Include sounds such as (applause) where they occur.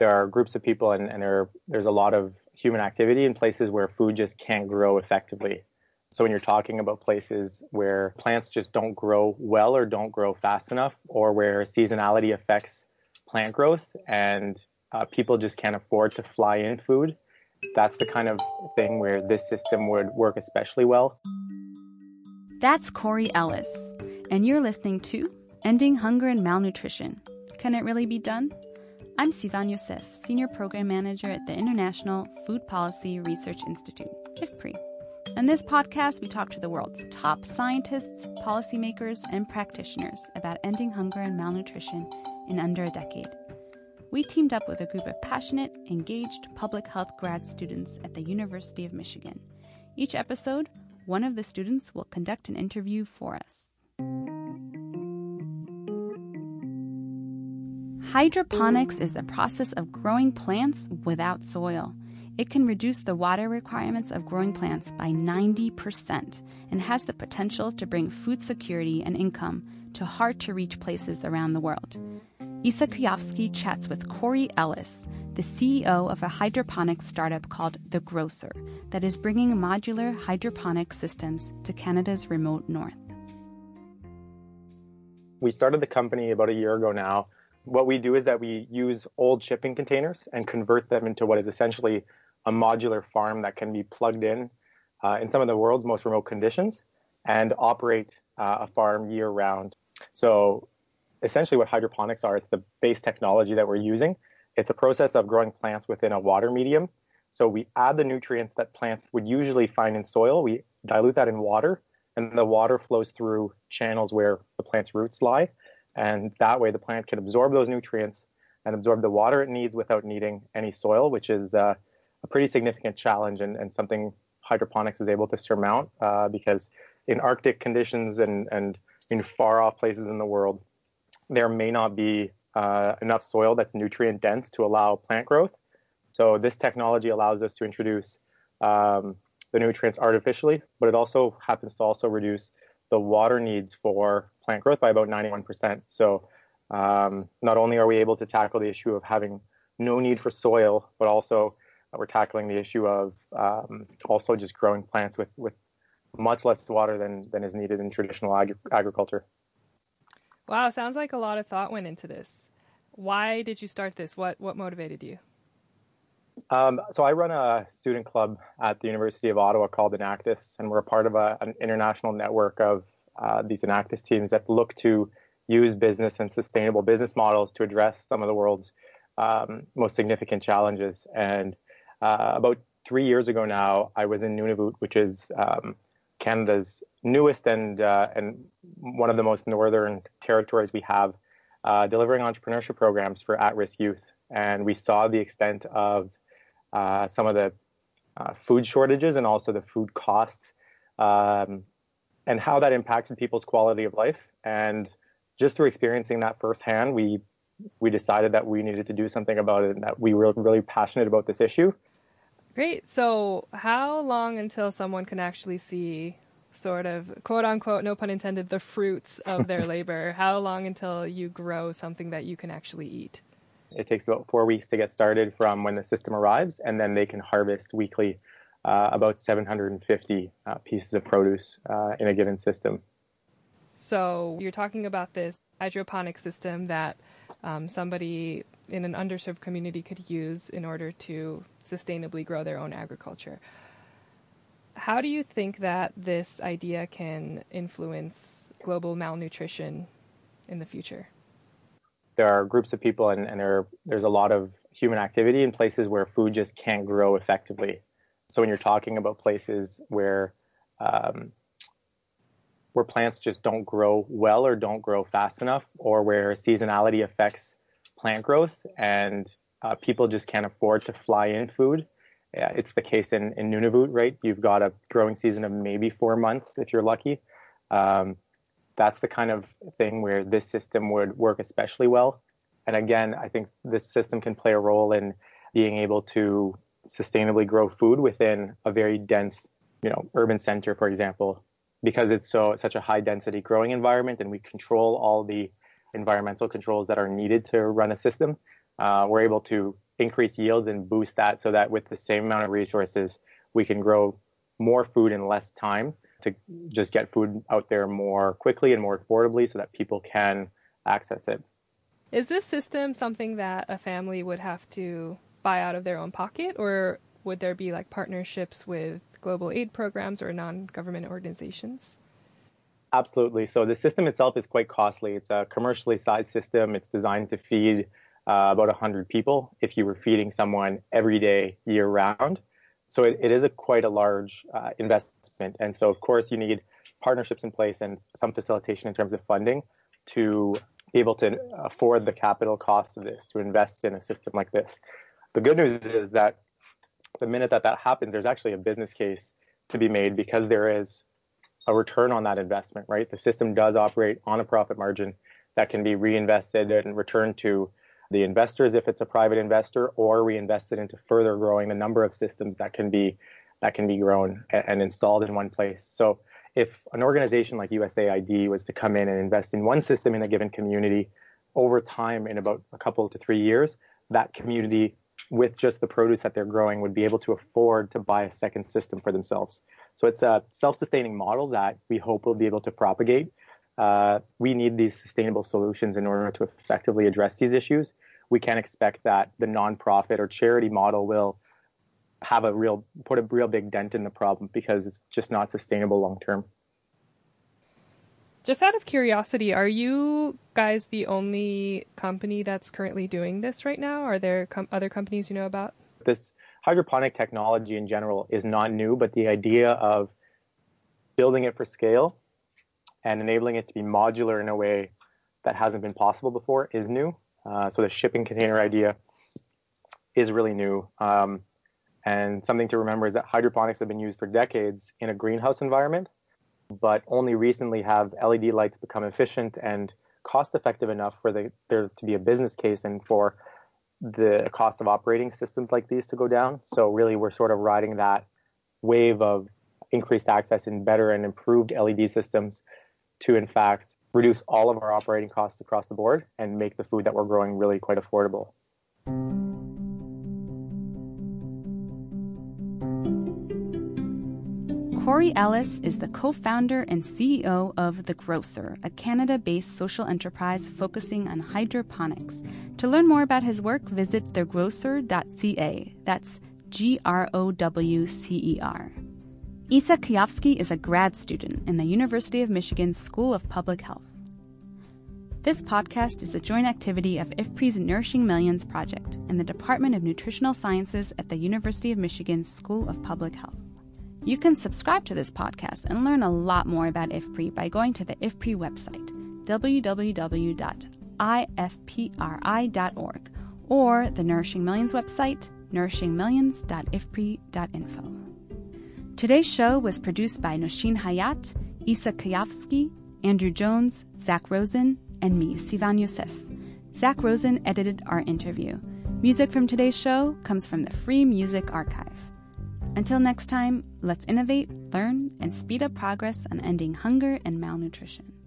there are groups of people and, and there, there's a lot of human activity in places where food just can't grow effectively. So when you're talking about places where plants just don't grow well or don't grow fast enough, or where seasonality affects plant growth and uh, people just can't afford to fly in food, that's the kind of thing where this system would work especially well. That's Corey Ellis, and you're listening to Ending Hunger and Malnutrition. Can it really be done? I'm Sivan Yosef, Senior Program Manager at the International Food Policy Research Institute, IFPRI. In this podcast, we talk to the world's top scientists, policymakers, and practitioners about ending hunger and malnutrition in under a decade. We teamed up with a group of passionate, engaged public health grad students at the University of Michigan. Each episode, one of the students will conduct an interview for us. Hydroponics is the process of growing plants without soil. It can reduce the water requirements of growing plants by 90% and has the potential to bring food security and income to hard to reach places around the world. Isa Kuyovsky chats with Corey Ellis, the CEO of a hydroponics startup called The Growcer that is bringing modular hydroponic systems to Canada's remote north. We started the company about a year ago now. What we do is that we use old shipping containers and convert them into what is essentially a modular farm that can be plugged in uh, in some of the world's most remote conditions and operate uh, a farm year round. So essentially what hydroponics are, it's the base technology that we're using. It's a process of growing plants within a water medium. So we add the nutrients that plants would usually find in soil. We dilute that in water and the water flows through channels where the plant's roots lie. And that way the plant can absorb those nutrients and absorb the water it needs without needing any soil, which is uh, a pretty significant challenge and, and something hydroponics is able to surmount uh, because in Arctic conditions and, and in far off places in the world, there may not be uh, enough soil that's nutrient dense to allow plant growth. So this technology allows us to introduce um, the nutrients artificially, but it also happens to also reduce the water needs for plant growth by about 91%. So um, not only are we able to tackle the issue of having no need for soil, but also we're tackling the issue of um, also just growing plants with, with much less water than, than is needed in traditional ag- agriculture. Wow, sounds like a lot of thought went into this. Why did you start this? What what motivated you? Um, so I run a student club at the University of Ottawa called Enactus, and we're a part of a, an international network of uh, these Enactus teams that look to use business and sustainable business models to address some of the world's um, most significant challenges. And uh, about three years ago now, I was in Nunavut, which is um, Canada's newest and uh, and one of the most northern territories we have, uh, delivering entrepreneurship programs for at-risk youth. And we saw the extent of uh, some of the uh, food shortages and also the food costs, um, and how that impacted people's quality of life. And just through experiencing that firsthand, we we decided that we needed to do something about it and that we were really passionate about this issue. Great. So, how long until someone can actually see, sort of, quote unquote, no pun intended, the fruits of their (laughs) labor? How long until you grow something that you can actually eat? It takes about four weeks to get started from when the system arrives, and then they can harvest weekly uh, about 750 uh, pieces of produce uh, in a given system. So, you're talking about this hydroponic system that um, somebody in an underserved community could use in order to sustainably grow their own agriculture. How do you think that this idea can influence global malnutrition in the future? There are groups of people, and, and there, there's a lot of human activity in places where food just can't grow effectively. So when you're talking about places where um, where plants just don't grow well or don't grow fast enough, or where seasonality affects plant growth and uh, people just can't afford to fly in food. Yeah, it's the case in, in Nunavut, right? You've got a growing season of maybe four months if you're lucky. Um, that's the kind of thing where this system would work especially well. And again, I think this system can play a role in being able to sustainably grow food within a very dense, you know, urban center, for example, because it's so such a high density growing environment and we control all the environmental controls that are needed to run a system. Uh, we're able to increase yields and boost that so that with the same amount of resources, we can grow more food in less time to just get food out there more quickly and more affordably so that people can access it. Is this system something that a family would have to buy out of their own pocket, or would there be like partnerships with global aid programs or non government organizations? Absolutely. So the system itself is quite costly. It's a commercially sized system. It's designed to feed uh, about 100 people if you were feeding someone every day, year round. So it, it is a quite a large uh, investment. And so, of course, you need partnerships in place and some facilitation in terms of funding to be able to afford the capital cost of this, to invest in a system like this. The good news is that the minute that that happens, there's actually a business case to be made because there is a return on that investment, right? The system does operate on a profit margin that can be reinvested and returned to the investors if it's a private investor or reinvested into further growing the number of systems that can be that can be grown and installed in one place. So if an organization like USAID was to come in and invest in one system in a given community over time in about a couple to three years, that community with just the produce that they're growing would be able to afford to buy a second system for themselves. So it's a self-sustaining model that we hope will be able to propagate. Uh, we need these sustainable solutions in order to effectively address these issues. We can't expect that the nonprofit or charity model will have a real put a real big dent in the problem because it's just not sustainable long term. Just out of curiosity, are you guys the only company that's currently doing this right now? Are there com- other companies you know about? This hydroponic technology in general is not new, but the idea of building it for scale and enabling it to be modular in a way that hasn't been possible before is new. Uh, so the shipping container idea is really new. Um, and something to remember is that hydroponics have been used for decades in a greenhouse environment but only recently have LED lights become efficient and cost effective enough for the, there to be a business case and for the cost of operating systems like these to go down. So really, we're sort of riding that wave of increased access in better and improved LED systems to, in fact, reduce all of our operating costs across the board and make the food that we're growing really quite affordable. Corey Ellis is the co founder and CEO of The Growcer, a Canada based social enterprise focusing on hydroponics. To learn more about his work, visit thegrowcer.ca. That's G R O W C E R. Isa Kuyovsky is a grad student in the University of Michigan School of Public Health. This podcast is a joint activity of IFPRI's Nourishing Millions project and the Department of Nutritional Sciences at the University of Michigan School of Public Health. You can subscribe to this podcast and learn a lot more about IFPRI by going to the IFPRI website, www.ifpri.org, or the Nourishing Millions website, nourishingmillions.ifpri.info. Today's show was produced by Noshin Hayat, Isa Kuyovsky, Andrew Jones, Zach Rosen, and me, Sivan Yosef. Zach Rosen edited our interview. Music from today's show comes from the Free Music Archive. Until next time, let's innovate, learn, and speed up progress on ending hunger and malnutrition.